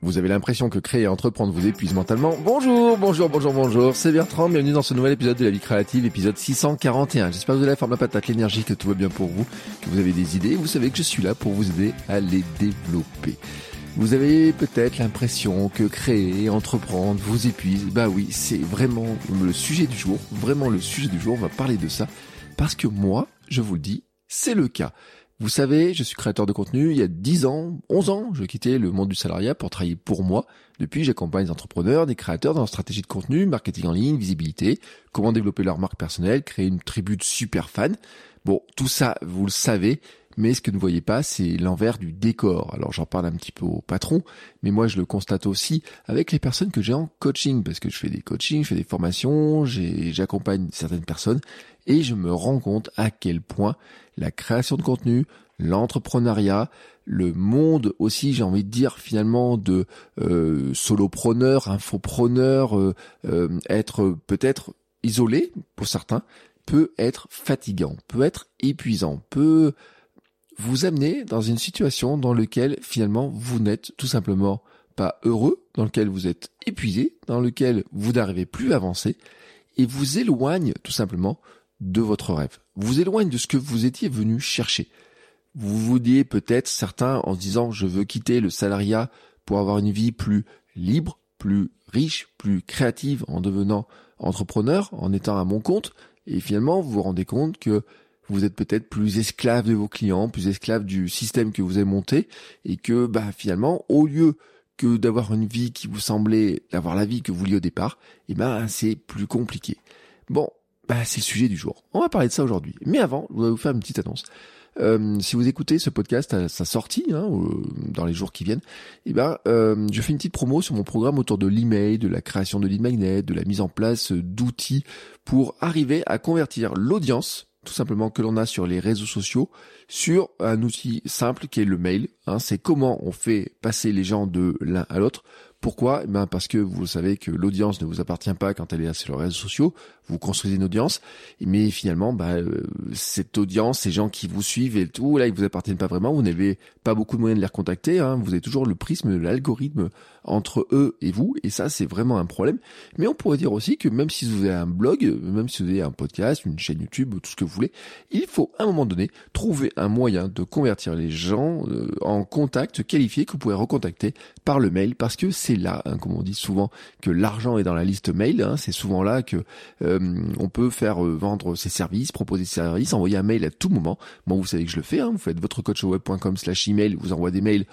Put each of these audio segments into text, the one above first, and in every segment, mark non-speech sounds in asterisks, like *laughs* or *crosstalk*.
Vous avez l'impression que créer et entreprendre vous épuise mentalement Bonjour, bonjour, bonjour, bonjour, c'est Bertrand, bienvenue dans ce nouvel épisode de la vie créative, épisode 641. J'espère que vous avez la forme, la patate, l'énergie, que tout va bien pour vous, que vous avez des idées, vous savez que je suis là pour vous aider à les développer. Vous avez peut-être l'impression que créer entreprendre vous épuise. Bah oui, c'est vraiment le sujet du jour, vraiment le sujet du jour, on va parler de ça, parce que moi, je vous le dis, c'est le cas. Vous savez, je suis créateur de contenu. Il y a 10 ans, 11 ans, je quittais le monde du salariat pour travailler pour moi. Depuis, j'accompagne des entrepreneurs, des créateurs dans leur stratégie de contenu, marketing en ligne, visibilité, comment développer leur marque personnelle, créer une tribu de super fans. Bon, tout ça, vous le savez, mais ce que ne voyez pas, c'est l'envers du décor. Alors j'en parle un petit peu au patron, mais moi je le constate aussi avec les personnes que j'ai en coaching, parce que je fais des coachings, je fais des formations, j'accompagne certaines personnes, et je me rends compte à quel point la création de contenu, l'entrepreneuriat, le monde aussi, j'ai envie de dire finalement de euh, solopreneur, infopreneur, euh, euh, être peut-être isolé pour certains, peut être fatigant, peut être épuisant, peut vous amener dans une situation dans laquelle finalement vous n'êtes tout simplement pas heureux, dans lequel vous êtes épuisé, dans lequel vous n'arrivez plus à avancer, et vous éloigne tout simplement de votre rêve. Vous éloigne de ce que vous étiez venu chercher. Vous vous dites peut-être certains en se disant je veux quitter le salariat pour avoir une vie plus libre, plus riche, plus créative en devenant entrepreneur, en étant à mon compte, et finalement vous vous rendez compte que vous êtes peut-être plus esclave de vos clients, plus esclave du système que vous avez monté, et que bah finalement, au lieu que d'avoir une vie qui vous semblait d'avoir la vie que vous vouliez au départ, eh ben c'est plus compliqué. Bon, bah c'est le sujet du jour. On va parler de ça aujourd'hui. Mais avant, je voudrais vous faire une petite annonce. Euh, si vous écoutez ce podcast à sa sortie, hein, dans les jours qui viennent, eh ben, euh, je fais une petite promo sur mon programme autour de l'email, de la création de lead magnet, de la mise en place d'outils pour arriver à convertir l'audience tout simplement que l'on a sur les réseaux sociaux sur un outil simple qui est le mail. Hein. c'est comment on fait passer les gens de l'un à l'autre. Pourquoi? Eh ben Parce que vous savez que l'audience ne vous appartient pas quand elle est sur les réseaux sociaux. Vous construisez une audience, mais finalement, bah, euh, cette audience, ces gens qui vous suivent et tout, là, ils vous appartiennent pas vraiment. Vous n'avez pas beaucoup de moyens de les recontacter. Hein. Vous avez toujours le prisme de l'algorithme entre eux et vous, et ça, c'est vraiment un problème. Mais on pourrait dire aussi que même si vous avez un blog, même si vous avez un podcast, une chaîne YouTube, tout ce que vous voulez, il faut à un moment donné trouver un moyen de convertir les gens euh, en contact qualifiés que vous pouvez recontacter par le mail, parce que c'est là, hein, comme on dit souvent, que l'argent est dans la liste mail. Hein, c'est souvent là que euh, on peut faire euh, vendre ses services, proposer ses services, envoyer un mail à tout moment. Bon, vous savez que je le fais. Hein, vous faites votre coachweb.com slash email, vous envoie des mails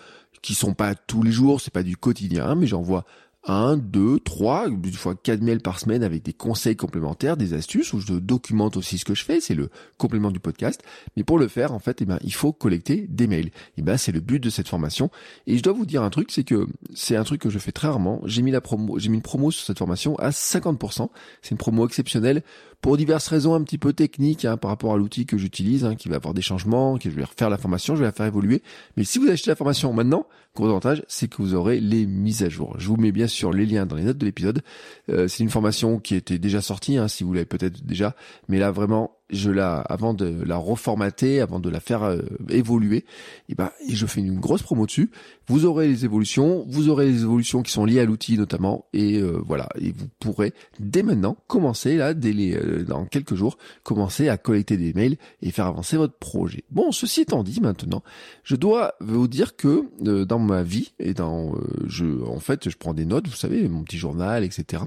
qui sont pas tous les jours, c'est pas du quotidien, mais j'envoie un, deux, trois, une fois quatre mails par semaine avec des conseils complémentaires, des astuces où je documente aussi ce que je fais, c'est le complément du podcast. Mais pour le faire, en fait, eh ben, il faut collecter des mails. Eh ben, c'est le but de cette formation. Et je dois vous dire un truc, c'est que c'est un truc que je fais très rarement. J'ai mis la promo, j'ai mis une promo sur cette formation à 50%. C'est une promo exceptionnelle pour diverses raisons un petit peu techniques hein, par rapport à l'outil que j'utilise, hein, qui va avoir des changements, que je vais refaire la formation, je vais la faire évoluer. Mais si vous achetez la formation maintenant, gros avantage, c'est que vous aurez les mises à jour. Je vous mets bien sûr les liens dans les notes de l'épisode. Euh, c'est une formation qui était déjà sortie, hein, si vous l'avez peut-être déjà, mais là vraiment je la, avant de la reformater, avant de la faire euh, évoluer, et ben, et je fais une grosse promo dessus. Vous aurez les évolutions, vous aurez les évolutions qui sont liées à l'outil notamment, et euh, voilà, et vous pourrez dès maintenant commencer là, dès les, euh, dans quelques jours, commencer à collecter des mails et faire avancer votre projet. Bon, ceci étant dit, maintenant, je dois vous dire que dans ma vie et dans, je, en fait, je prends des notes, vous savez, mon petit journal, etc.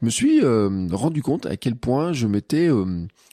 Je me suis rendu compte à quel point je m'étais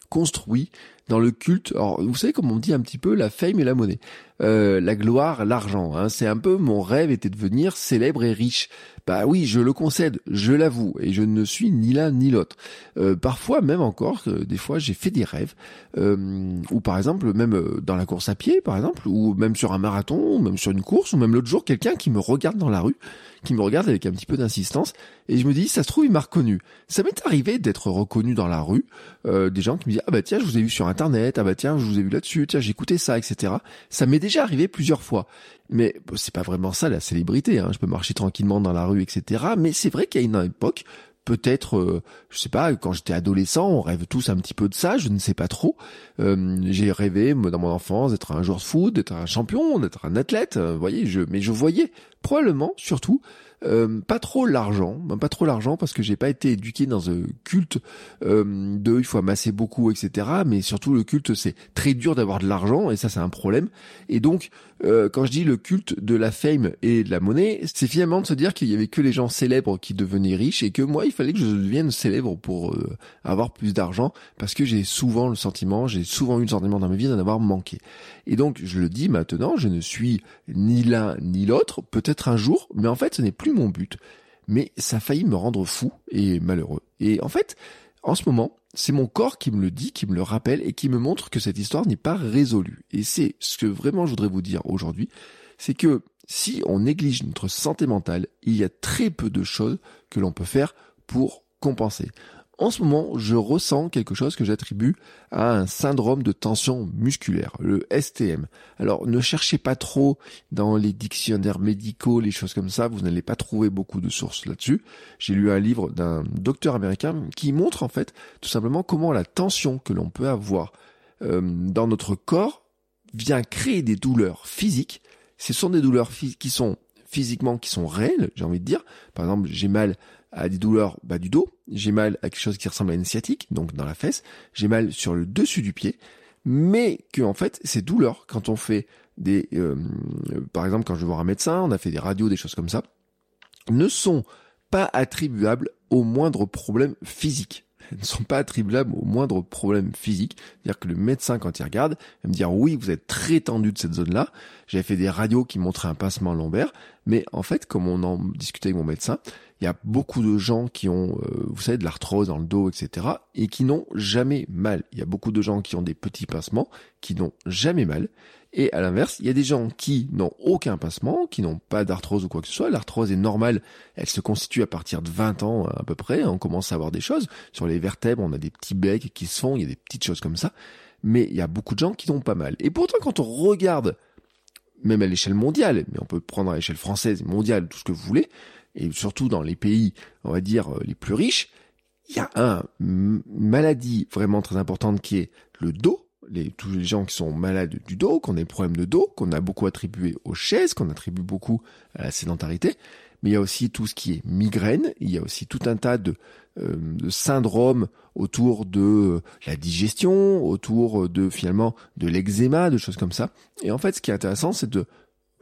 construit dans le culte. Alors, vous savez comme on dit un petit peu la fame et la monnaie, euh, la gloire, l'argent. Hein. C'est un peu mon rêve était de devenir célèbre et riche. Bah oui, je le concède, je l'avoue, et je ne suis ni l'un ni l'autre. Euh, parfois, même encore, des fois, j'ai fait des rêves, euh, ou par exemple, même euh, dans la course à pied, par exemple, ou même sur un marathon, ou même sur une course, ou même l'autre jour, quelqu'un qui me regarde dans la rue, qui me regarde avec un petit peu d'insistance, et je me dis, ça se trouve, il m'a reconnu. Ça m'est arrivé d'être reconnu dans la rue, euh, des gens qui me disent, ah bah tiens, je vous ai vu sur Internet, ah bah tiens, je vous ai vu là-dessus, tiens, j'ai écouté ça, etc. Ça m'est déjà arrivé plusieurs fois. Mais c'est pas vraiment ça la célébrité. Hein. Je peux marcher tranquillement dans la rue, etc. Mais c'est vrai qu'il y a une époque, peut-être, euh, je sais pas, quand j'étais adolescent, on rêve tous un petit peu de ça. Je ne sais pas trop. Euh, j'ai rêvé dans mon enfance d'être un joueur de foot, d'être un champion, d'être un athlète. Euh, vous voyez, je, mais je voyais probablement, surtout, euh, pas trop l'argent, ben, pas trop l'argent parce que j'ai pas été éduqué dans un culte euh, de il faut amasser beaucoup, etc. Mais surtout le culte c'est très dur d'avoir de l'argent et ça c'est un problème. Et donc euh, quand je dis le culte de la fame et de la monnaie, c'est finalement de se dire qu'il y avait que les gens célèbres qui devenaient riches et que moi il fallait que je devienne célèbre pour avoir plus d'argent parce que j'ai souvent le sentiment, j'ai souvent eu le sentiment dans ma vie d'en avoir manqué. Et donc je le dis maintenant, je ne suis ni l'un ni l'autre, peut-être un jour, mais en fait ce n'est plus mon but, mais ça a failli me rendre fou et malheureux. Et en fait, en ce moment, c'est mon corps qui me le dit, qui me le rappelle et qui me montre que cette histoire n'est pas résolue. Et c'est ce que vraiment je voudrais vous dire aujourd'hui, c'est que si on néglige notre santé mentale, il y a très peu de choses que l'on peut faire pour compenser. En ce moment, je ressens quelque chose que j'attribue à un syndrome de tension musculaire, le STM. Alors, ne cherchez pas trop dans les dictionnaires médicaux, les choses comme ça, vous n'allez pas trouver beaucoup de sources là-dessus. J'ai lu un livre d'un docteur américain qui montre en fait tout simplement comment la tension que l'on peut avoir euh, dans notre corps vient créer des douleurs physiques. Ce sont des douleurs qui sont physiquement qui sont réelles, j'ai envie de dire. Par exemple, j'ai mal à des douleurs bas du dos, j'ai mal à quelque chose qui ressemble à une sciatique, donc dans la fesse, j'ai mal sur le dessus du pied, mais que en fait ces douleurs, quand on fait des, euh, par exemple quand je vais voir un médecin, on a fait des radios, des choses comme ça, ne sont pas attribuables au moindre problème physique. Ne sont pas attribuables au moindre problème physique. C'est-à-dire que le médecin, quand il regarde, va me dire oui, vous êtes très tendu de cette zone-là. J'avais fait des radios qui montraient un passement lombaire, mais en fait, comme on en discutait avec mon médecin, il y a beaucoup de gens qui ont, euh, vous savez, de l'arthrose dans le dos, etc., et qui n'ont jamais mal. Il y a beaucoup de gens qui ont des petits passements, qui n'ont jamais mal. Et à l'inverse, il y a des gens qui n'ont aucun passement, qui n'ont pas d'arthrose ou quoi que ce soit. L'arthrose est normale, elle se constitue à partir de 20 ans à peu près. On commence à avoir des choses. Sur les vertèbres, on a des petits becs qui se font, il y a des petites choses comme ça. Mais il y a beaucoup de gens qui n'ont pas mal. Et pourtant, quand on regarde, même à l'échelle mondiale, mais on peut prendre à l'échelle française, mondiale, tout ce que vous voulez, et surtout dans les pays, on va dire, les plus riches, il y a une maladie vraiment très importante qui est le dos, les, tous les gens qui sont malades du dos, qu'on a des problèmes de dos, qu'on a beaucoup attribué aux chaises, qu'on attribue beaucoup à la sédentarité, mais il y a aussi tout ce qui est migraine, il y a aussi tout un tas de, euh, de syndromes autour de la digestion, autour de finalement de l'eczéma, de choses comme ça. Et en fait, ce qui est intéressant, c'est de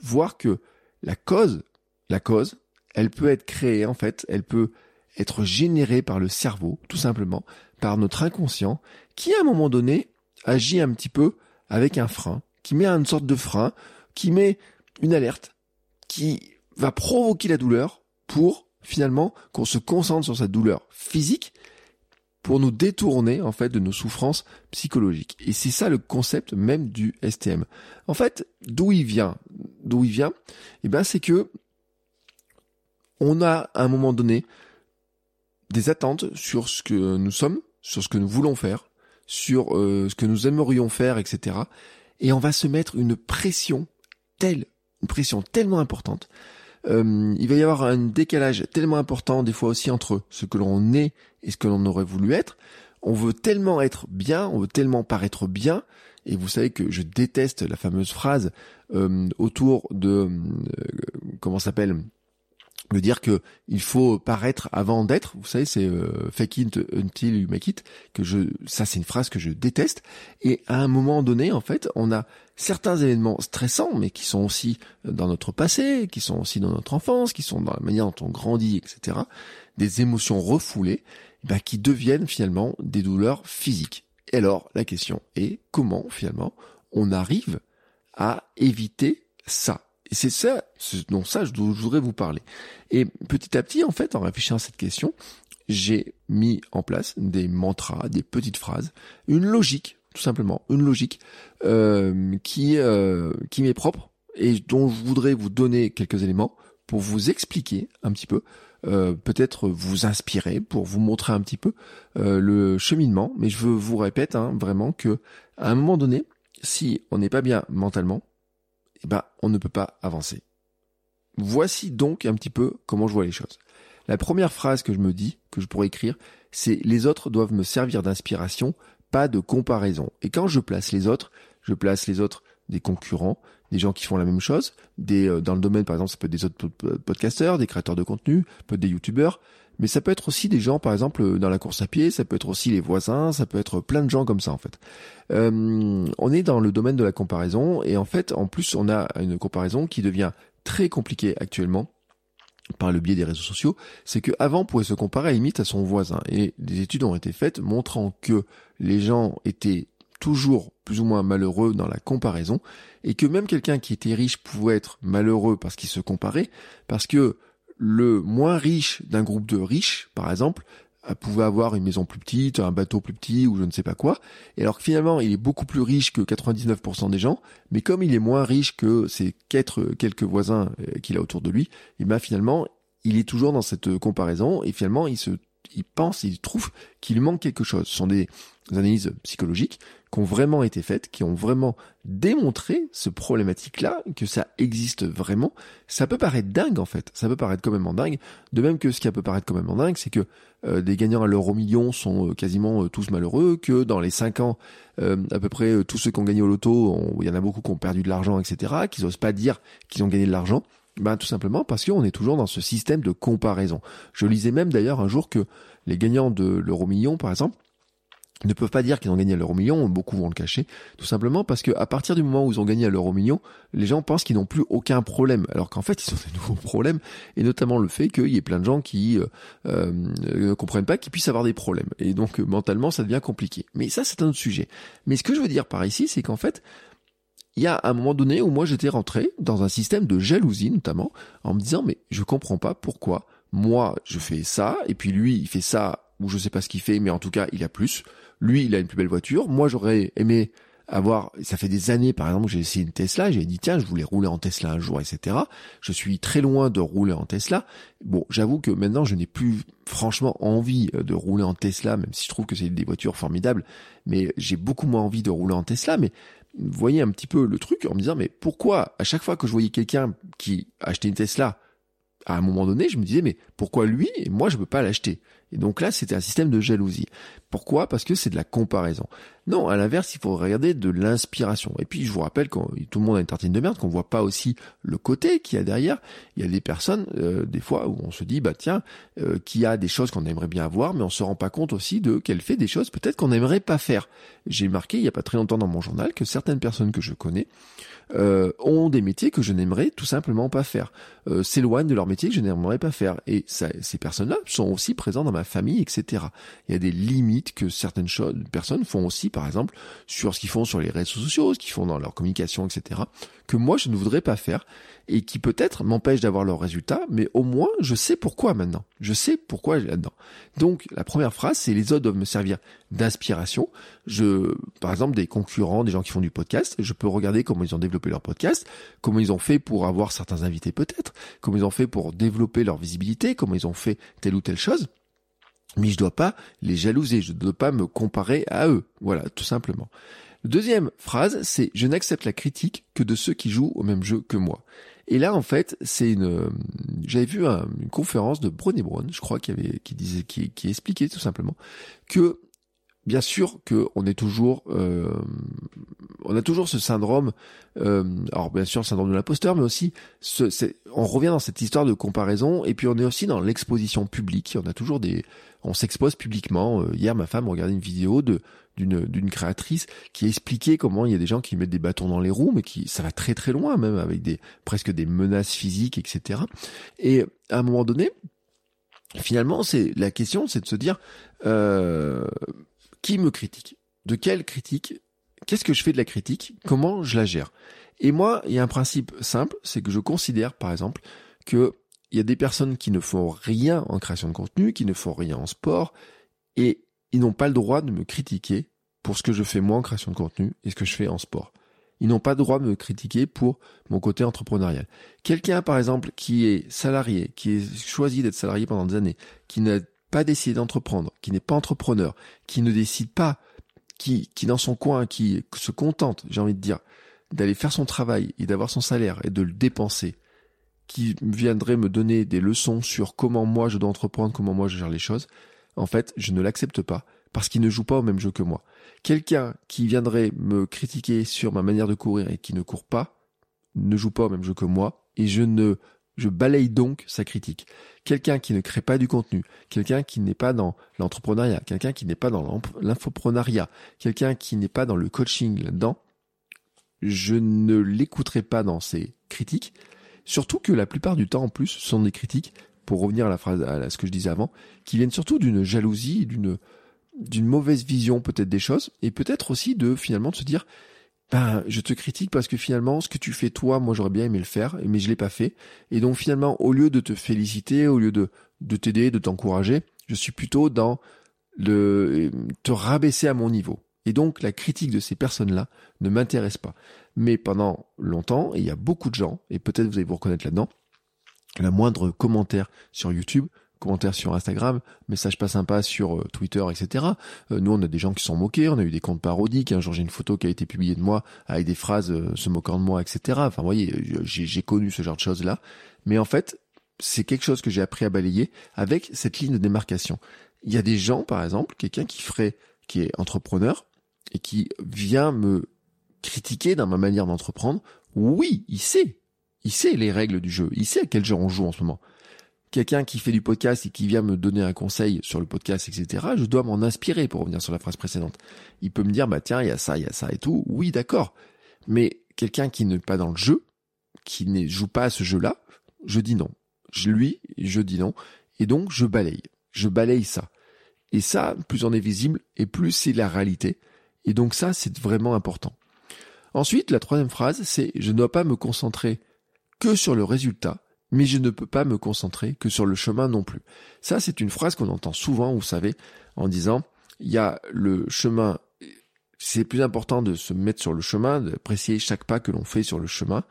voir que la cause, la cause, elle peut être créée en fait, elle peut être générée par le cerveau, tout simplement, par notre inconscient, qui à un moment donné agit un petit peu avec un frein, qui met une sorte de frein, qui met une alerte, qui va provoquer la douleur pour finalement qu'on se concentre sur sa douleur physique pour nous détourner en fait de nos souffrances psychologiques. Et c'est ça le concept même du STM. En fait, d'où il vient, d'où il vient, eh ben c'est que on a à un moment donné des attentes sur ce que nous sommes, sur ce que nous voulons faire, sur euh, ce que nous aimerions faire, etc. Et on va se mettre une pression telle, une pression tellement importante. Euh, il va y avoir un décalage tellement important des fois aussi entre ce que l'on est et ce que l'on aurait voulu être. On veut tellement être bien, on veut tellement paraître bien. Et vous savez que je déteste la fameuse phrase euh, autour de comment s'appelle? Me dire que il faut paraître avant d'être. Vous savez, c'est euh, fake it until you make it. Que je, ça, c'est une phrase que je déteste. Et à un moment donné, en fait, on a certains événements stressants, mais qui sont aussi dans notre passé, qui sont aussi dans notre enfance, qui sont dans la manière dont on grandit, etc. Des émotions refoulées, bah, qui deviennent finalement des douleurs physiques. Et alors, la question est comment finalement on arrive à éviter ça? C'est ça, dont ça, je voudrais vous parler. Et petit à petit, en fait, en réfléchissant à cette question, j'ai mis en place des mantras, des petites phrases, une logique, tout simplement, une logique euh, qui euh, qui m'est propre et dont je voudrais vous donner quelques éléments pour vous expliquer un petit peu, euh, peut-être vous inspirer, pour vous montrer un petit peu euh, le cheminement. Mais je veux vous répète hein, vraiment que à un moment donné, si on n'est pas bien mentalement, eh ben, on ne peut pas avancer. Voici donc un petit peu comment je vois les choses. La première phrase que je me dis, que je pourrais écrire, c'est les autres doivent me servir d'inspiration, pas de comparaison. Et quand je place les autres, je place les autres des concurrents, des gens qui font la même chose, des euh, dans le domaine par exemple, ça peut être des autres podcasteurs, des créateurs de contenu, peut être des youtubeurs, mais ça peut être aussi des gens, par exemple, dans la course à pied, ça peut être aussi les voisins, ça peut être plein de gens comme ça, en fait. Euh, on est dans le domaine de la comparaison, et en fait, en plus, on a une comparaison qui devient très compliquée actuellement par le biais des réseaux sociaux, c'est qu'avant on pouvait se comparer à limite à son voisin. Et des études ont été faites montrant que les gens étaient toujours plus ou moins malheureux dans la comparaison, et que même quelqu'un qui était riche pouvait être malheureux parce qu'il se comparait, parce que le moins riche d'un groupe de riches, par exemple, euh, pouvait avoir une maison plus petite, un bateau plus petit ou je ne sais pas quoi, et alors que finalement il est beaucoup plus riche que 99% des gens, mais comme il est moins riche que ses quelques voisins euh, qu'il a autour de lui, et eh ben finalement il est toujours dans cette comparaison et finalement il se il pense, il trouve qu'il manque quelque chose. Ce sont des analyses psychologiques qui ont vraiment été faites, qui ont vraiment démontré ce problématique-là, que ça existe vraiment. Ça peut paraître dingue en fait, ça peut paraître quand même en dingue. De même que ce qui peut paraître quand même en dingue, c'est que euh, des gagnants à l'euro million sont euh, quasiment euh, tous malheureux, que dans les cinq ans, à peu près tous ceux qui ont gagné au loto, il y en a beaucoup qui ont perdu de l'argent, etc., qu'ils n'osent pas dire qu'ils ont gagné de l'argent. Ben, tout simplement parce qu'on est toujours dans ce système de comparaison. Je lisais même d'ailleurs un jour que les gagnants de l'euro million, par exemple, ne peuvent pas dire qu'ils ont gagné à l'euro million, beaucoup vont le cacher, tout simplement parce que à partir du moment où ils ont gagné à million, les gens pensent qu'ils n'ont plus aucun problème, alors qu'en fait ils ont *laughs* des nouveaux problèmes, et notamment le fait qu'il y ait plein de gens qui euh, euh, ne comprennent pas qu'ils puissent avoir des problèmes, et donc mentalement ça devient compliqué. Mais ça c'est un autre sujet. Mais ce que je veux dire par ici, c'est qu'en fait, il y a un moment donné où moi j'étais rentré dans un système de jalousie notamment, en me disant mais je comprends pas pourquoi moi je fais ça, et puis lui il fait ça, ou je sais pas ce qu'il fait, mais en tout cas il a plus. Lui il a une plus belle voiture, moi j'aurais aimé avoir, ça fait des années par exemple j'ai essayé une Tesla, j'ai dit tiens je voulais rouler en Tesla un jour, etc. Je suis très loin de rouler en Tesla. Bon j'avoue que maintenant je n'ai plus franchement envie de rouler en Tesla, même si je trouve que c'est des voitures formidables, mais j'ai beaucoup moins envie de rouler en Tesla, mais voyez un petit peu le truc en me disant mais pourquoi à chaque fois que je voyais quelqu'un qui achetait une Tesla, à un moment donné, je me disais mais pourquoi lui et moi je peux pas l'acheter? Et donc là, c'était un système de jalousie. Pourquoi? Parce que c'est de la comparaison. Non, à l'inverse, il faut regarder de l'inspiration. Et puis je vous rappelle quand tout le monde a une tartine de merde, qu'on voit pas aussi le côté qu'il y a derrière. Il y a des personnes, euh, des fois, où on se dit bah tiens, euh, qui a des choses qu'on aimerait bien avoir, mais on se rend pas compte aussi de qu'elle fait des choses peut-être qu'on n'aimerait pas faire. J'ai marqué il y a pas très longtemps dans mon journal que certaines personnes que je connais euh, ont des métiers que je n'aimerais tout simplement pas faire, euh, s'éloignent de leur métier que je n'aimerais pas faire. Et ça, ces personnes-là sont aussi présentes dans ma famille, etc. Il y a des limites que certaines personnes font aussi, par exemple, sur ce qu'ils font sur les réseaux sociaux, ce qu'ils font dans leur communication, etc. Que moi, je ne voudrais pas faire et qui peut-être m'empêche d'avoir leurs résultats, mais au moins je sais pourquoi maintenant. Je sais pourquoi là-dedans. Donc la première phrase, c'est les autres doivent me servir d'inspiration. Je, par exemple, des concurrents, des gens qui font du podcast, je peux regarder comment ils ont développé leur podcast, comment ils ont fait pour avoir certains invités peut-être, comment ils ont fait pour développer leur visibilité, comment ils ont fait telle ou telle chose. Mais je dois pas les jalouser, je ne dois pas me comparer à eux. Voilà, tout simplement. Deuxième phrase, c'est je n'accepte la critique que de ceux qui jouent au même jeu que moi. Et là, en fait, c'est une. J'avais vu une conférence de Brené Brown, je crois, qui avait, qui disait, qui expliquait tout simplement que bien sûr qu'on est toujours, euh, on a toujours ce syndrome. Euh, alors bien sûr, le syndrome de l'imposteur, mais aussi, ce, on revient dans cette histoire de comparaison, et puis on est aussi dans l'exposition publique. On a toujours des, on s'expose publiquement. Euh, hier, ma femme regardait une vidéo de d'une d'une créatrice qui expliquait comment il y a des gens qui mettent des bâtons dans les roues, mais qui ça va très très loin même avec des presque des menaces physiques, etc. Et à un moment donné, finalement, c'est la question, c'est de se dire euh, qui me critique? De quelle critique, qu'est-ce que je fais de la critique, comment je la gère? Et moi, il y a un principe simple, c'est que je considère, par exemple, que il y a des personnes qui ne font rien en création de contenu, qui ne font rien en sport, et ils n'ont pas le droit de me critiquer pour ce que je fais moi en création de contenu et ce que je fais en sport. Ils n'ont pas le droit de me critiquer pour mon côté entrepreneurial. Quelqu'un, par exemple, qui est salarié, qui est choisi d'être salarié pendant des années, qui n'a pas décidé d'entreprendre, qui n'est pas entrepreneur, qui ne décide pas, qui, qui dans son coin, qui se contente, j'ai envie de dire, d'aller faire son travail et d'avoir son salaire et de le dépenser, qui viendrait me donner des leçons sur comment moi je dois entreprendre, comment moi je gère les choses, en fait, je ne l'accepte pas parce qu'il ne joue pas au même jeu que moi. Quelqu'un qui viendrait me critiquer sur ma manière de courir et qui ne court pas, ne joue pas au même jeu que moi et je ne je balaye donc sa critique. Quelqu'un qui ne crée pas du contenu, quelqu'un qui n'est pas dans l'entrepreneuriat, quelqu'un qui n'est pas dans l'infoprenariat, quelqu'un qui n'est pas dans le coaching là-dedans, je ne l'écouterai pas dans ses critiques. Surtout que la plupart du temps, en plus, ce sont des critiques pour revenir à la phrase, à ce que je disais avant, qui viennent surtout d'une jalousie, d'une d'une mauvaise vision peut-être des choses, et peut-être aussi de finalement de se dire, ben je te critique parce que finalement ce que tu fais toi, moi j'aurais bien aimé le faire, mais je l'ai pas fait, et donc finalement au lieu de te féliciter, au lieu de de t'aider, de t'encourager, je suis plutôt dans le te rabaisser à mon niveau. Et donc la critique de ces personnes-là ne m'intéresse pas. Mais pendant longtemps, et il y a beaucoup de gens, et peut-être vous allez vous reconnaître là-dedans, la moindre commentaire sur YouTube, commentaire sur Instagram, message pas sympa sur euh, Twitter, etc. Euh, nous, on a des gens qui sont moqués, on a eu des comptes parodiques. Un jour, j'ai une photo qui a été publiée de moi avec des phrases euh, se moquant de moi, etc. Enfin, vous voyez, j'ai connu ce genre de choses-là. Mais en fait, c'est quelque chose que j'ai appris à balayer avec cette ligne de démarcation. Il y a des gens, par exemple, quelqu'un qui ferait, qui est entrepreneur et qui vient me critiquer dans ma manière d'entreprendre. Oui, il sait, il sait les règles du jeu, il sait à quel jeu on joue en ce moment. Quelqu'un qui fait du podcast et qui vient me donner un conseil sur le podcast, etc., je dois m'en inspirer pour revenir sur la phrase précédente. Il peut me dire, bah tiens, il y a ça, il y a ça et tout. Oui, d'accord. Mais quelqu'un qui n'est pas dans le jeu, qui ne joue pas à ce jeu-là, je dis non. Je, lui, je dis non. Et donc, je balaye. Je balaye ça. Et ça, plus on est visible, et plus c'est la réalité. Et donc ça, c'est vraiment important. Ensuite, la troisième phrase, c'est je ne dois pas me concentrer que sur le résultat, mais je ne peux pas me concentrer que sur le chemin non plus. Ça, c'est une phrase qu'on entend souvent, vous savez, en disant, il y a le chemin, c'est plus important de se mettre sur le chemin, d'apprécier chaque pas que l'on fait sur le chemin,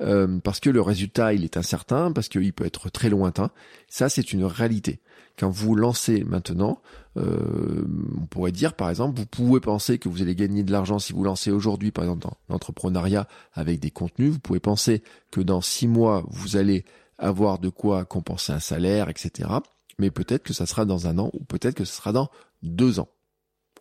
euh, parce que le résultat, il est incertain, parce qu'il peut être très lointain. Ça, c'est une réalité. Quand vous lancez maintenant, euh, on pourrait dire par exemple, vous pouvez penser que vous allez gagner de l'argent si vous lancez aujourd'hui, par exemple dans l'entrepreneuriat avec des contenus. Vous pouvez penser que dans six mois, vous allez avoir de quoi compenser un salaire, etc. Mais peut-être que ça sera dans un an ou peut-être que ce sera dans deux ans.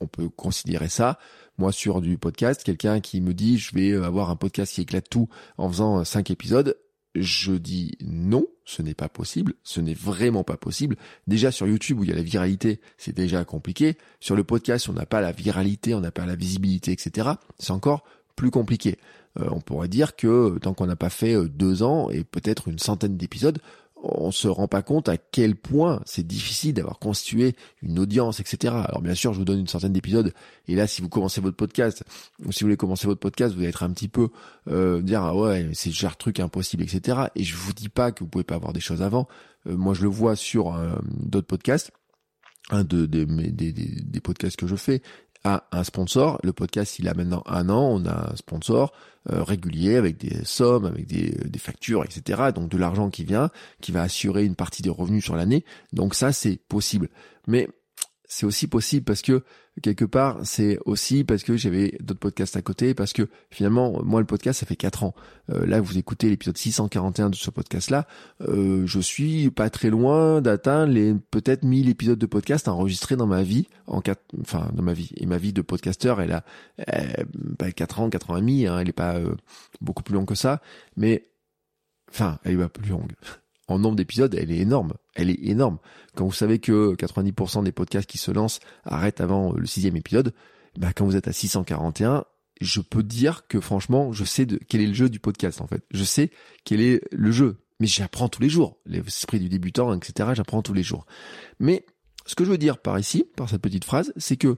On peut considérer ça. Moi, sur du podcast, quelqu'un qui me dit je vais avoir un podcast qui éclate tout en faisant cinq épisodes, je dis non, ce n'est pas possible, ce n'est vraiment pas possible. Déjà sur YouTube où il y a la viralité, c'est déjà compliqué. Sur le podcast, on n'a pas la viralité, on n'a pas la visibilité, etc. C'est encore plus compliqué. Euh, on pourrait dire que tant qu'on n'a pas fait euh, deux ans et peut-être une centaine d'épisodes, on se rend pas compte à quel point c'est difficile d'avoir constitué une audience, etc. Alors bien sûr, je vous donne une centaine d'épisodes, et là, si vous commencez votre podcast, ou si vous voulez commencer votre podcast, vous allez être un petit peu euh, dire ah ouais, c'est genre truc impossible, etc. Et je vous dis pas que vous pouvez pas avoir des choses avant. Euh, moi, je le vois sur euh, d'autres podcasts un de, des, podcasts que je fais, a un sponsor. Le podcast, il a maintenant un an, on a un sponsor euh, régulier avec des sommes, avec des, des, factures, etc. Donc de l'argent qui vient, qui va assurer une partie des revenus sur l'année. Donc ça, c'est possible. Mais c'est aussi possible parce que quelque part, c'est aussi parce que j'avais d'autres podcasts à côté, parce que finalement, moi, le podcast, ça fait 4 ans. Euh, là, vous écoutez l'épisode 641 de ce podcast-là, euh, je suis pas très loin d'atteindre les peut-être 1000 épisodes de podcast enregistrés dans ma vie, en quatre, enfin, dans ma vie. Et ma vie de podcasteur, elle a pas 4 ans, 4 ans et demi, hein, elle est pas euh, beaucoup plus longue que ça, mais enfin, elle est pas plus longue en nombre d'épisodes, elle est énorme. Elle est énorme. Quand vous savez que 90% des podcasts qui se lancent arrêtent avant le sixième épisode, bah quand vous êtes à 641, je peux dire que franchement, je sais de quel est le jeu du podcast en fait. Je sais quel est le jeu. Mais j'apprends tous les jours. L'esprit du débutant, etc. J'apprends tous les jours. Mais ce que je veux dire par ici, par cette petite phrase, c'est que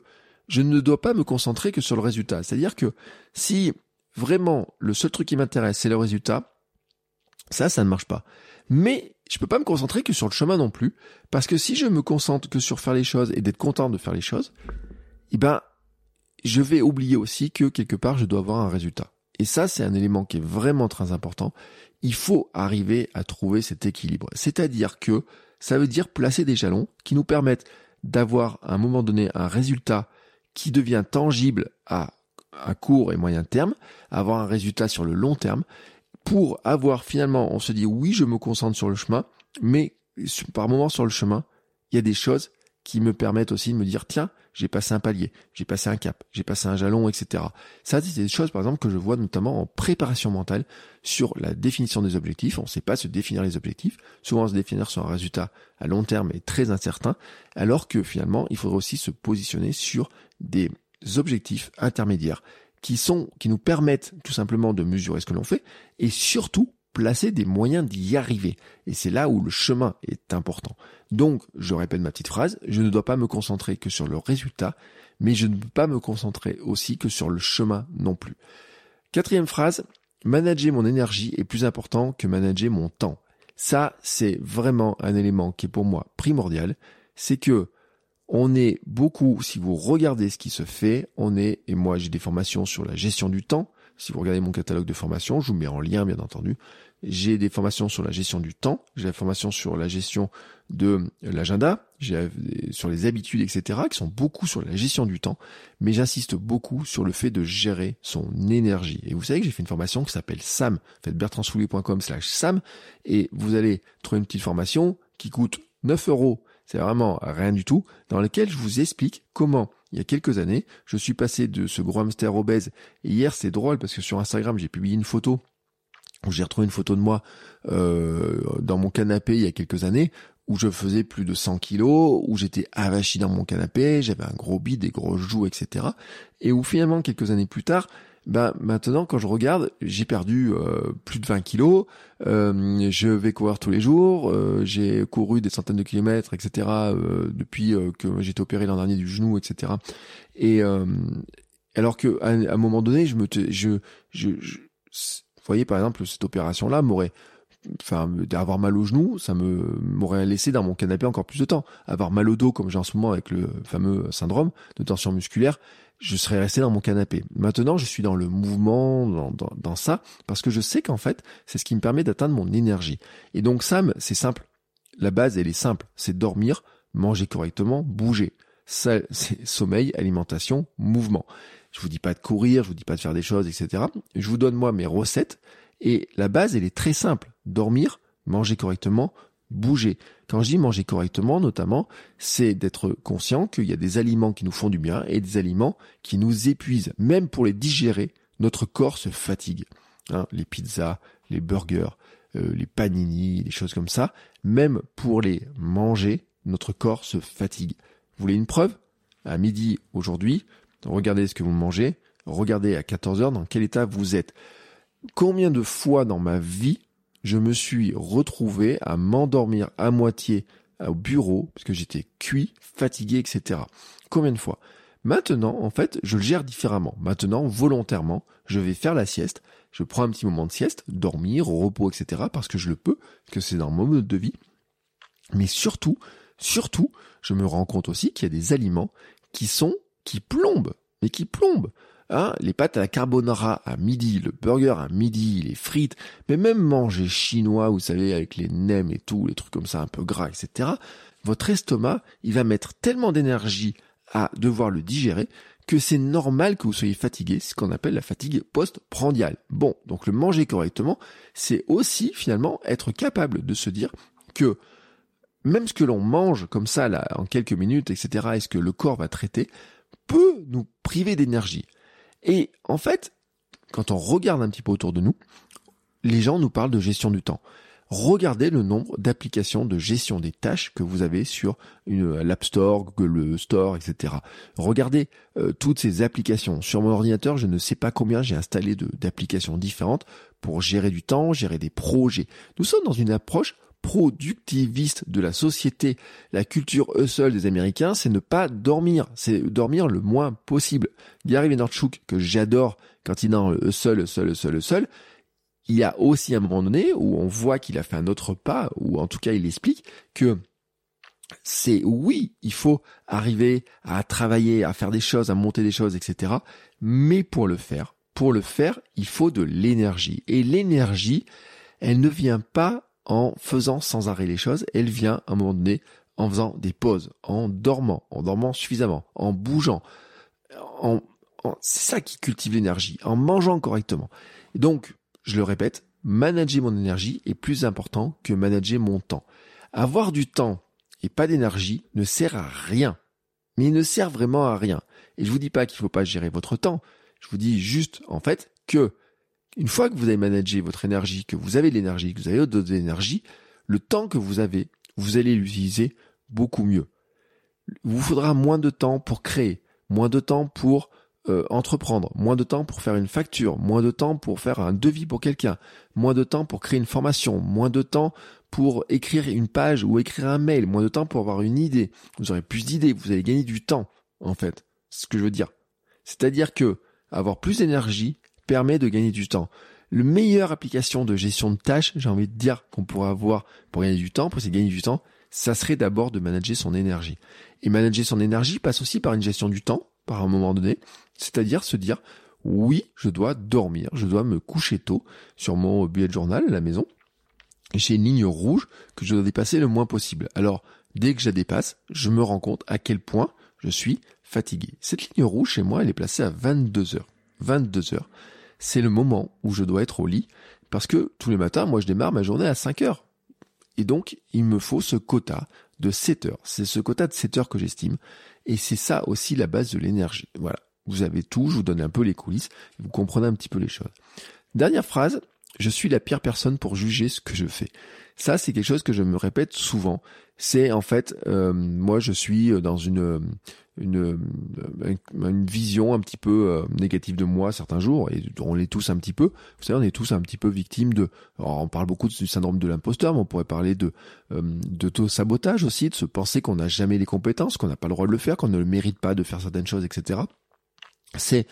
je ne dois pas me concentrer que sur le résultat. C'est-à-dire que si vraiment le seul truc qui m'intéresse, c'est le résultat, ça, ça ne marche pas. Mais je peux pas me concentrer que sur le chemin non plus, parce que si je me concentre que sur faire les choses et d'être content de faire les choses, eh ben, je vais oublier aussi que quelque part je dois avoir un résultat. Et ça, c'est un élément qui est vraiment très important. Il faut arriver à trouver cet équilibre. C'est-à-dire que ça veut dire placer des jalons qui nous permettent d'avoir à un moment donné un résultat qui devient tangible à un court et moyen terme, avoir un résultat sur le long terme, pour avoir finalement, on se dit oui, je me concentre sur le chemin, mais par moment sur le chemin, il y a des choses qui me permettent aussi de me dire tiens, j'ai passé un palier, j'ai passé un cap, j'ai passé un jalon, etc. Ça, c'est des choses, par exemple, que je vois notamment en préparation mentale sur la définition des objectifs. On ne sait pas se définir les objectifs. Souvent, se définir sur un résultat à long terme est très incertain, alors que finalement, il faudrait aussi se positionner sur des objectifs intermédiaires qui sont, qui nous permettent tout simplement de mesurer ce que l'on fait et surtout placer des moyens d'y arriver. Et c'est là où le chemin est important. Donc, je répète ma petite phrase, je ne dois pas me concentrer que sur le résultat, mais je ne peux pas me concentrer aussi que sur le chemin non plus. Quatrième phrase, manager mon énergie est plus important que manager mon temps. Ça, c'est vraiment un élément qui est pour moi primordial. C'est que on est beaucoup, si vous regardez ce qui se fait, on est, et moi j'ai des formations sur la gestion du temps, si vous regardez mon catalogue de formation, je vous mets en lien bien entendu. J'ai des formations sur la gestion du temps, j'ai la formation sur la gestion de l'agenda, j'ai sur les habitudes, etc., qui sont beaucoup sur la gestion du temps, mais j'insiste beaucoup sur le fait de gérer son énergie. Et vous savez que j'ai fait une formation qui s'appelle SAM. Faites bertrandsoulier.com slash SAM, et vous allez trouver une petite formation qui coûte 9 euros. C'est vraiment rien du tout, dans laquelle je vous explique comment il y a quelques années. Je suis passé de ce gros hamster obèse. Et hier, c'est drôle parce que sur Instagram, j'ai publié une photo où j'ai retrouvé une photo de moi euh, dans mon canapé il y a quelques années où je faisais plus de 100 kilos, où j'étais avachi dans mon canapé, j'avais un gros bide, des gros joues, etc. Et où finalement, quelques années plus tard, ben maintenant quand je regarde, j'ai perdu euh, plus de 20 kilos, euh, je vais courir tous les jours, euh, j'ai couru des centaines de kilomètres, etc. depuis que j'ai été opéré l'an dernier du genou, etc. Et alors que à, un moment donné, je me, je, je, je, vous voyez par exemple cette opération là m'aurait enfin d'avoir mal au genou, ça me m'aurait laissé dans mon canapé encore plus de temps. Avoir mal au dos comme j'ai en ce moment avec le fameux syndrome de tension musculaire, je serais resté dans mon canapé. Maintenant, je suis dans le mouvement, dans, dans, dans ça, parce que je sais qu'en fait, c'est ce qui me permet d'atteindre mon énergie. Et donc, Sam, c'est simple. La base, elle est simple. C'est dormir, manger correctement, bouger. Ça, c'est sommeil, alimentation, mouvement. Je vous dis pas de courir, je vous dis pas de faire des choses, etc. Je vous donne moi mes recettes. Et la base, elle est très simple. Dormir, manger correctement, bouger. Quand je dis manger correctement, notamment, c'est d'être conscient qu'il y a des aliments qui nous font du bien et des aliments qui nous épuisent. Même pour les digérer, notre corps se fatigue. Hein, les pizzas, les burgers, euh, les panini, les choses comme ça. Même pour les manger, notre corps se fatigue. Vous voulez une preuve? À midi aujourd'hui, regardez ce que vous mangez. Regardez à 14 heures dans quel état vous êtes. Combien de fois dans ma vie je me suis retrouvé à m'endormir à moitié au bureau parce que j'étais cuit, fatigué, etc. Combien de fois? Maintenant, en fait, je le gère différemment. Maintenant, volontairement, je vais faire la sieste. Je prends un petit moment de sieste, dormir, au repos, etc. parce que je le peux, que c'est dans mon mode de vie. Mais surtout, surtout, je me rends compte aussi qu'il y a des aliments qui sont, qui plombent, mais qui plombent. Hein, les pâtes à la carbonara à midi, le burger à midi, les frites, mais même manger chinois, vous savez, avec les nems et tout, les trucs comme ça un peu gras, etc. Votre estomac, il va mettre tellement d'énergie à devoir le digérer que c'est normal que vous soyez fatigué, ce qu'on appelle la fatigue post-prandiale. Bon, donc le manger correctement, c'est aussi finalement être capable de se dire que même ce que l'on mange comme ça là en quelques minutes, etc., et ce que le corps va traiter, peut nous priver d'énergie. Et en fait, quand on regarde un petit peu autour de nous, les gens nous parlent de gestion du temps. Regardez le nombre d'applications de gestion des tâches que vous avez sur l'App Store, Google Store, etc. Regardez euh, toutes ces applications. Sur mon ordinateur, je ne sais pas combien j'ai installé d'applications différentes pour gérer du temps, gérer des projets. Nous sommes dans une approche productiviste de la société, la culture hustle des Américains, c'est ne pas dormir, c'est dormir le moins possible. Gary Vaynerchuk, que j'adore quand il est le hustle, hustle, hustle, hustle, il y a aussi un moment donné où on voit qu'il a fait un autre pas, ou en tout cas il explique que c'est oui, il faut arriver à travailler, à faire des choses, à monter des choses, etc. Mais pour le faire, pour le faire, il faut de l'énergie. Et l'énergie, elle ne vient pas en faisant sans arrêt les choses, elle vient à un moment donné en faisant des pauses, en dormant, en dormant suffisamment, en bougeant. En, c'est ça qui cultive l'énergie, en mangeant correctement. Donc, je le répète, manager mon énergie est plus important que manager mon temps. Avoir du temps et pas d'énergie ne sert à rien. Mais il ne sert vraiment à rien. Et je vous dis pas qu'il faut pas gérer votre temps. Je vous dis juste, en fait, que une fois que vous avez managé votre énergie, que vous avez de l'énergie, que vous avez d'autres énergies, le temps que vous avez, vous allez l'utiliser beaucoup mieux. Il vous faudra moins de temps pour créer, moins de temps pour euh, entreprendre, moins de temps pour faire une facture, moins de temps pour faire un devis pour quelqu'un, moins de temps pour créer une formation, moins de temps pour écrire une page ou écrire un mail, moins de temps pour avoir une idée. Vous aurez plus d'idées, vous allez gagner du temps, en fait. C'est ce que je veux dire. C'est-à-dire que avoir plus d'énergie permet de gagner du temps. Le meilleure application de gestion de tâches, j'ai envie de dire, qu'on pourrait avoir pour gagner du temps, pour essayer de gagner du temps, ça serait d'abord de manager son énergie. Et manager son énergie passe aussi par une gestion du temps, par un moment donné, c'est-à-dire se dire oui, je dois dormir, je dois me coucher tôt sur mon bullet journal à la maison. J'ai une ligne rouge que je dois dépasser le moins possible. Alors, dès que je la dépasse, je me rends compte à quel point je suis fatigué. Cette ligne rouge chez moi, elle est placée à 22 heures. 22 heures. C'est le moment où je dois être au lit parce que tous les matins, moi, je démarre ma journée à 5 heures. Et donc, il me faut ce quota de 7 heures. C'est ce quota de 7 heures que j'estime. Et c'est ça aussi la base de l'énergie. Voilà. Vous avez tout, je vous donne un peu les coulisses, vous comprenez un petit peu les choses. Dernière phrase, je suis la pire personne pour juger ce que je fais. Ça, c'est quelque chose que je me répète souvent. C'est en fait, euh, moi, je suis dans une, une, une vision un petit peu euh, négative de moi certains jours, et on l'est tous un petit peu. Vous savez, on est tous un petit peu victimes de. on parle beaucoup du syndrome de l'imposteur, mais on pourrait parler de euh, de sabotage aussi, de se penser qu'on n'a jamais les compétences, qu'on n'a pas le droit de le faire, qu'on ne le mérite pas de faire certaines choses, etc c'est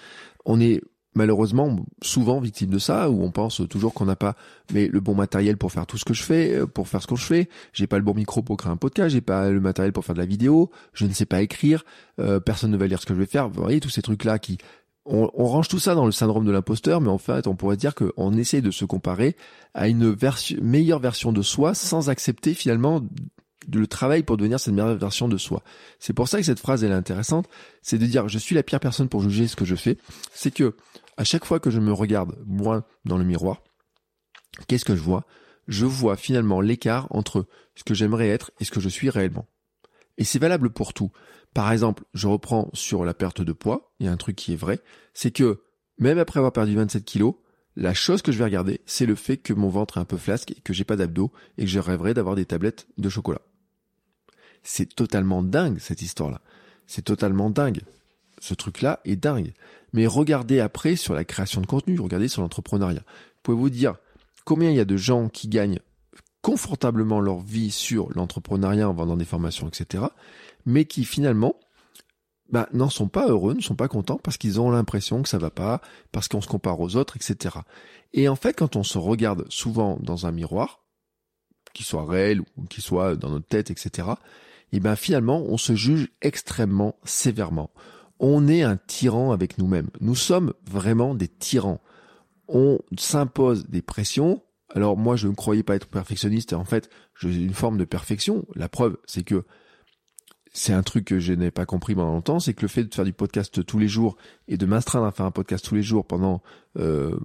on est malheureusement souvent victime de ça où on pense toujours qu'on n'a pas mais le bon matériel pour faire tout ce que je fais euh, pour faire ce que je fais. J'ai pas le bon micro pour créer un podcast j'ai pas le matériel pour faire de la vidéo je ne sais pas écrire euh, personne ne va lire ce que je vais faire. Vous voyez tous ces trucs là qui on, range tout ça dans le syndrome de l'imposteur mais en fait on pourrait dire qu'on essaye de se comparer à une version meilleure version de soi sans accepter finalement le travail pour devenir cette meilleure version de soi. C'est pour ça que cette phrase elle est intéressante, c'est de dire je suis la pire personne pour juger ce que je fais. C'est que à chaque fois que je me regarde moi dans le miroir, qu'est-ce que je vois? Je vois finalement l'écart entre ce que j'aimerais être et ce que je suis réellement. Et c'est valable pour tout. Par exemple, je reprends sur la perte de poids, il y a un truc qui est vrai, c'est que même après avoir perdu 27 kilos, la chose que je vais regarder, c'est le fait que mon ventre est un peu flasque et que j'ai pas d'abdos et que je rêverais d'avoir des tablettes de chocolat. C'est totalement dingue cette histoire-là. C'est totalement dingue. Ce truc-là est dingue. Mais regardez après sur la création de contenu, regardez sur l'entrepreneuriat. Vous pouvez vous dire combien il y a de gens qui gagnent confortablement leur vie sur l'entrepreneuriat en vendant des formations, etc. Mais qui finalement bah, n'en sont pas heureux, ne sont pas contents parce qu'ils ont l'impression que ça va pas, parce qu'on se compare aux autres, etc. Et en fait, quand on se regarde souvent dans un miroir, qu'il soit réel ou qu'il soit dans notre tête, etc., et ben finalement on se juge extrêmement sévèrement. On est un tyran avec nous-mêmes. Nous sommes vraiment des tyrans. On s'impose des pressions. Alors moi je ne croyais pas être perfectionniste en fait j'ai une forme de perfection. La preuve c'est que c'est un truc que je n'ai pas compris pendant longtemps, c'est que le fait de faire du podcast tous les jours et de m'astreindre à faire un podcast tous les jours pendant, euh,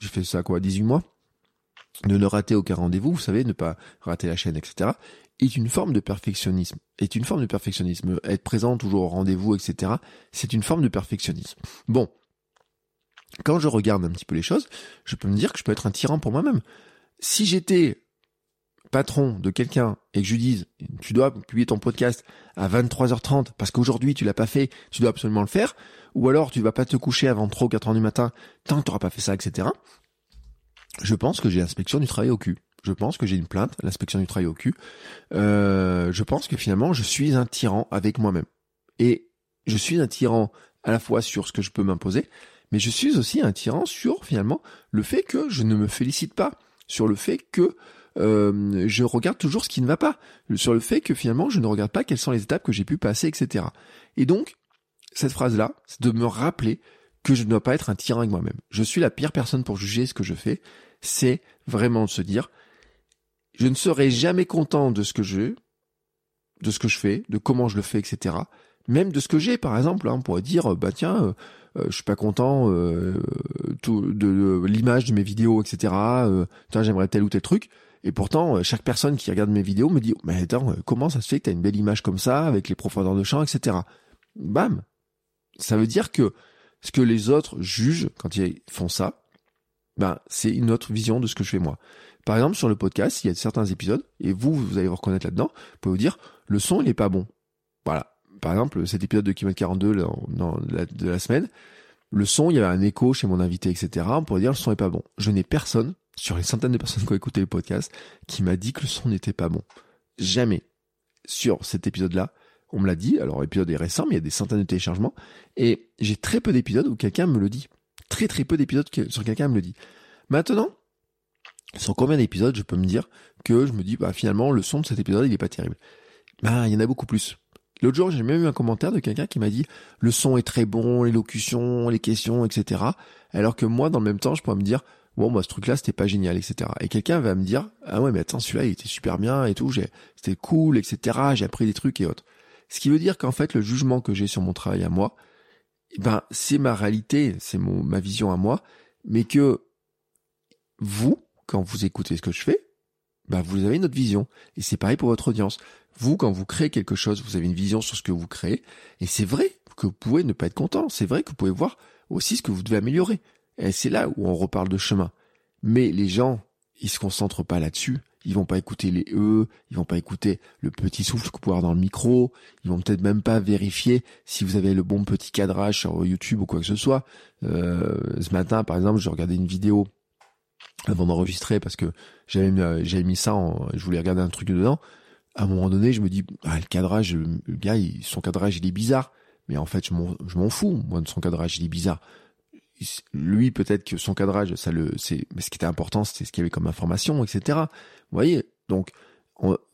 j'ai fait ça quoi, 18 mois, de ne rater aucun rendez-vous, vous savez, ne pas rater la chaîne, etc est une forme de perfectionnisme. Est une forme de perfectionnisme. Être présent toujours au rendez-vous, etc. C'est une forme de perfectionnisme. Bon. Quand je regarde un petit peu les choses, je peux me dire que je peux être un tyran pour moi-même. Si j'étais patron de quelqu'un et que je lui dise tu dois publier ton podcast à 23h30 parce qu'aujourd'hui tu l'as pas fait, tu dois absolument le faire, ou alors tu vas pas te coucher avant 3 ou 4 heures du matin tant que tu n'auras pas fait ça, etc. Je pense que j'ai l'inspection du travail au cul. Je pense que j'ai une plainte l'inspection du travail au cul. Euh, je pense que finalement, je suis un tyran avec moi-même. Et je suis un tyran à la fois sur ce que je peux m'imposer, mais je suis aussi un tyran sur finalement le fait que je ne me félicite pas, sur le fait que euh, je regarde toujours ce qui ne va pas, sur le fait que finalement je ne regarde pas quelles sont les étapes que j'ai pu passer, etc. Et donc, cette phrase-là, c'est de me rappeler que je ne dois pas être un tyran avec moi-même. Je suis la pire personne pour juger ce que je fais. C'est vraiment de se dire, je ne serai jamais content de ce que je, de ce que je fais, de comment je le fais, etc. Même de ce que j'ai, par exemple, hein, on pourrait dire, bah tiens, euh, euh, je suis pas content euh, de, l'image de mes vidéos, etc. Euh, j'aimerais tel ou tel truc. Et pourtant, chaque personne qui regarde mes vidéos me dit, mais attends, comment ça se fait que t'as une belle image comme ça, avec les profondeurs de champ, etc. Bam. Ça veut dire que ce que les autres jugent quand ils font ça, ben, c'est une autre vision de ce que je fais moi. Par exemple, sur le podcast, il y a certains épisodes, et vous, vous allez vous reconnaître là-dedans, vous pouvez vous dire, le son, il est pas bon. Voilà. Par exemple, cet épisode de Kilomètre 42 de la semaine, le son, il y avait un écho chez mon invité, etc. On pourrait dire, le son est pas bon. Je n'ai personne, sur les centaines de personnes qui ont écouté le podcast, qui m'a dit que le son n'était pas bon. Jamais. Sur cet épisode-là, on me l'a dit, alors l'épisode est récent, mais il y a des centaines de téléchargements, et j'ai très peu d'épisodes où quelqu'un me le dit. Très très peu d'épisodes sur quelqu'un me le dit. Maintenant, sur combien d'épisodes je peux me dire que je me dis, bah finalement, le son de cet épisode, il est pas terrible. Bah, il y en a beaucoup plus. L'autre jour, j'ai même eu un commentaire de quelqu'un qui m'a dit, le son est très bon, l'élocution, les questions, etc. Alors que moi, dans le même temps, je pourrais me dire, bon, moi, ce truc-là, c'était pas génial, etc. Et quelqu'un va me dire, ah ouais, mais attends, celui-là, il était super bien et tout, c'était cool, etc. J'ai appris des trucs et autres. Ce qui veut dire qu'en fait, le jugement que j'ai sur mon travail à moi, ben, c'est ma réalité, c'est mon, ma vision à moi, mais que vous, quand vous écoutez ce que je fais, ben, vous avez une autre vision. Et c'est pareil pour votre audience. Vous, quand vous créez quelque chose, vous avez une vision sur ce que vous créez, et c'est vrai que vous pouvez ne pas être content, c'est vrai que vous pouvez voir aussi ce que vous devez améliorer. Et c'est là où on reparle de chemin. Mais les gens, ils se concentrent pas là-dessus ils vont pas écouter les E, ils vont pas écouter le petit souffle que vous pouvez avoir dans le micro, ils vont peut-être même pas vérifier si vous avez le bon petit cadrage sur YouTube ou quoi que ce soit. Euh, ce matin, par exemple, j'ai regardé une vidéo avant d'enregistrer parce que j'avais mis ça, en, je voulais regarder un truc dedans. À un moment donné, je me dis, ah, le cadrage, le, gars, son cadrage, il est bizarre. Mais en fait, je m'en fous, moi, de son cadrage, il est bizarre lui peut-être que son cadrage ça le c'est mais ce qui était important c'était ce qu'il y avait comme information etc vous voyez donc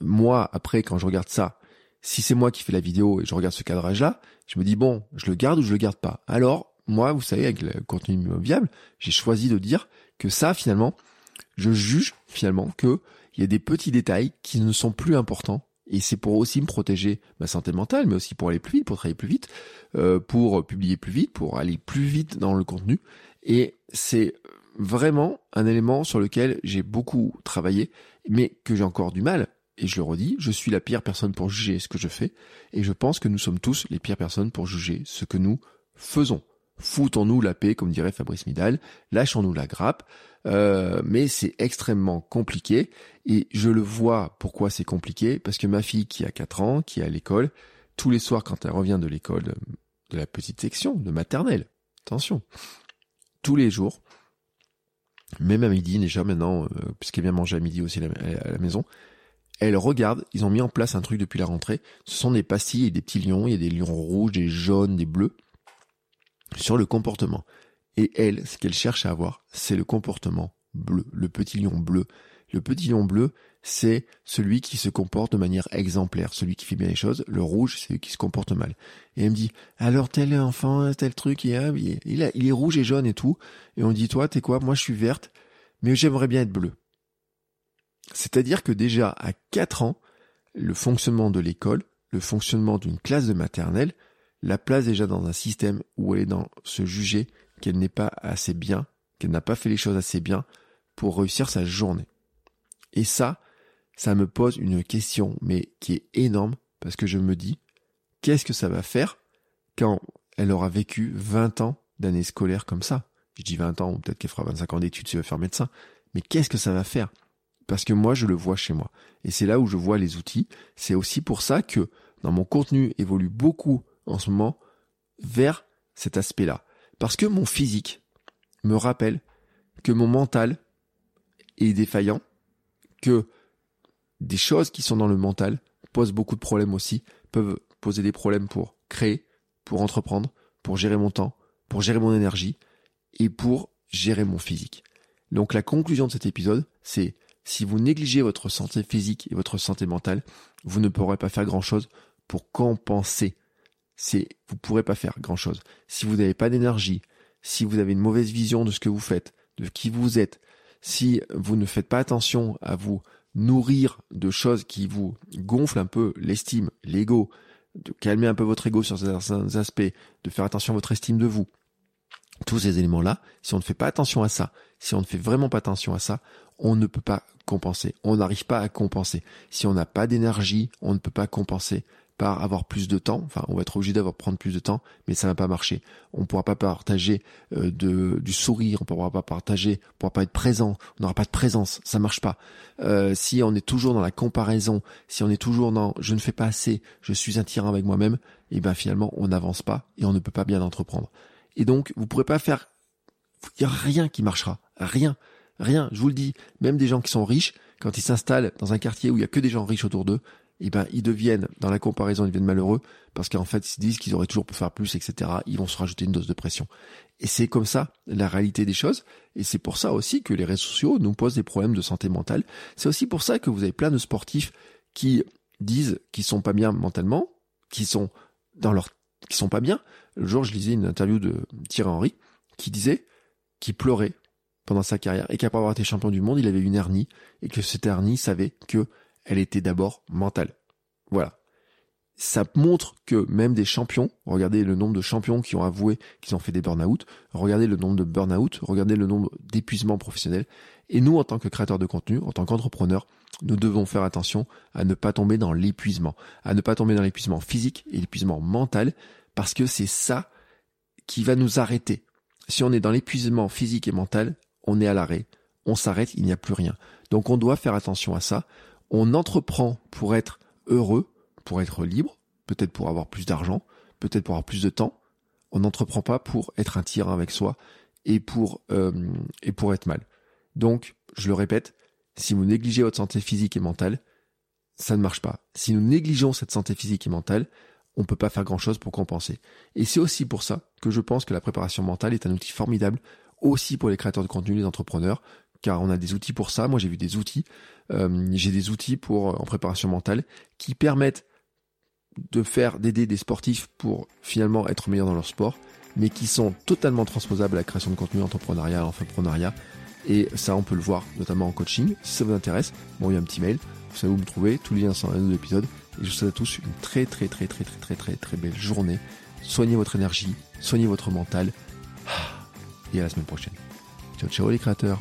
moi après quand je regarde ça si c'est moi qui fais la vidéo et je regarde ce cadrage là je me dis bon je le garde ou je le garde pas? Alors moi vous savez avec le contenu viable j'ai choisi de dire que ça finalement je juge finalement que il y a des petits détails qui ne sont plus importants et c'est pour aussi me protéger ma santé mentale, mais aussi pour aller plus vite, pour travailler plus vite, euh, pour publier plus vite, pour aller plus vite dans le contenu. Et c'est vraiment un élément sur lequel j'ai beaucoup travaillé, mais que j'ai encore du mal. Et je le redis, je suis la pire personne pour juger ce que je fais, et je pense que nous sommes tous les pires personnes pour juger ce que nous faisons. Foutons-nous la paix, comme dirait Fabrice Midal, lâchons-nous la grappe, euh, mais c'est extrêmement compliqué, et je le vois pourquoi c'est compliqué, parce que ma fille qui a 4 ans, qui est à l'école, tous les soirs quand elle revient de l'école, de la petite section, de maternelle, attention, tous les jours, même à midi déjà maintenant, euh, puisqu'elle vient manger à midi aussi à la maison, elle regarde, ils ont mis en place un truc depuis la rentrée, ce sont des pastilles et des petits lions, il y a des lions rouges, des jaunes, des bleus, sur le comportement. Et elle, ce qu'elle cherche à avoir, c'est le comportement bleu, le petit lion bleu. Le petit lion bleu, c'est celui qui se comporte de manière exemplaire, celui qui fait bien les choses. Le rouge, c'est celui qui se comporte mal. Et elle me dit, alors tel enfant, tel truc, il, est, rouge et jaune et tout. Et on dit, toi, t'es quoi? Moi, je suis verte, mais j'aimerais bien être bleu. C'est-à-dire que déjà, à 4 ans, le fonctionnement de l'école, le fonctionnement d'une classe de maternelle, la place déjà dans un système où elle est dans se juger qu'elle n'est pas assez bien, qu'elle n'a pas fait les choses assez bien pour réussir sa journée. Et ça, ça me pose une question, mais qui est énorme, parce que je me dis, qu'est-ce que ça va faire quand elle aura vécu 20 ans d'années scolaires comme ça? Je dis 20 ans, ou peut-être qu'elle fera 25 ans d'études si elle veut faire médecin, mais qu'est-ce que ça va faire? Parce que moi, je le vois chez moi. Et c'est là où je vois les outils. C'est aussi pour ça que dans mon contenu évolue beaucoup en ce moment vers cet aspect-là. Parce que mon physique me rappelle que mon mental est défaillant, que des choses qui sont dans le mental posent beaucoup de problèmes aussi, peuvent poser des problèmes pour créer, pour entreprendre, pour gérer mon temps, pour gérer mon énergie et pour gérer mon physique. Donc la conclusion de cet épisode, c'est si vous négligez votre santé physique et votre santé mentale, vous ne pourrez pas faire grand-chose pour compenser. C'est vous pourrez pas faire grand-chose. Si vous n'avez pas d'énergie, si vous avez une mauvaise vision de ce que vous faites, de qui vous êtes, si vous ne faites pas attention à vous nourrir de choses qui vous gonflent un peu l'estime, l'ego, de calmer un peu votre ego sur certains aspects, de faire attention à votre estime de vous. Tous ces éléments-là, si on ne fait pas attention à ça, si on ne fait vraiment pas attention à ça, on ne peut pas compenser. On n'arrive pas à compenser. Si on n'a pas d'énergie, on ne peut pas compenser par avoir plus de temps. Enfin, on va être obligé d'avoir prendre plus de temps, mais ça va pas marcher. On ne pourra pas partager euh, de, du sourire, on ne pourra pas partager, on ne pourra pas être présent, on n'aura pas de présence, ça marche pas. Euh, si on est toujours dans la comparaison, si on est toujours dans je ne fais pas assez, je suis un tyran avec moi-même, et eh ben finalement on n'avance pas et on ne peut pas bien entreprendre. Et donc vous pourrez pas faire, il y a rien qui marchera, rien, rien. Je vous le dis, même des gens qui sont riches, quand ils s'installent dans un quartier où il y a que des gens riches autour d'eux, eh ben, ils deviennent, dans la comparaison, ils deviennent malheureux parce qu'en fait, ils se disent qu'ils auraient toujours pu faire plus, etc. Ils vont se rajouter une dose de pression. Et c'est comme ça la réalité des choses. Et c'est pour ça aussi que les réseaux sociaux nous posent des problèmes de santé mentale. C'est aussi pour ça que vous avez plein de sportifs qui disent qu'ils sont pas bien mentalement, qui sont dans leur, qui sont pas bien. Le jour, je lisais une interview de Thierry Henry qui disait qu'il pleurait pendant sa carrière et qu'après avoir été champion du monde, il avait une hernie et que cette hernie savait que elle était d'abord mentale. Voilà. Ça montre que même des champions, regardez le nombre de champions qui ont avoué qu'ils ont fait des burn-out, regardez le nombre de burn-out, regardez le nombre d'épuisements professionnels. Et nous, en tant que créateurs de contenu, en tant qu'entrepreneurs, nous devons faire attention à ne pas tomber dans l'épuisement, à ne pas tomber dans l'épuisement physique et l'épuisement mental, parce que c'est ça qui va nous arrêter. Si on est dans l'épuisement physique et mental, on est à l'arrêt, on s'arrête, il n'y a plus rien. Donc on doit faire attention à ça on entreprend pour être heureux, pour être libre, peut-être pour avoir plus d'argent, peut-être pour avoir plus de temps. On n'entreprend pas pour être un tyran avec soi et pour euh, et pour être mal. Donc, je le répète, si vous négligez votre santé physique et mentale, ça ne marche pas. Si nous négligeons cette santé physique et mentale, on ne peut pas faire grand-chose pour compenser. Et c'est aussi pour ça que je pense que la préparation mentale est un outil formidable aussi pour les créateurs de contenu, les entrepreneurs, car on a des outils pour ça. Moi, j'ai vu des outils. Euh, j'ai des outils pour euh, en préparation mentale qui permettent de faire d'aider des sportifs pour finalement être meilleurs dans leur sport, mais qui sont totalement transposables à la création de contenu entrepreneurial, entrepreneuriat. Et ça, on peut le voir notamment en coaching. Si ça vous intéresse, bon, un petit mail. Vous savez où me trouver. Tous les liens sont dans de l'épisode. Et je vous souhaite à tous une très très très très très très très très belle journée. Soignez votre énergie, soignez votre mental. Et à la semaine prochaine. Ciao ciao les créateurs.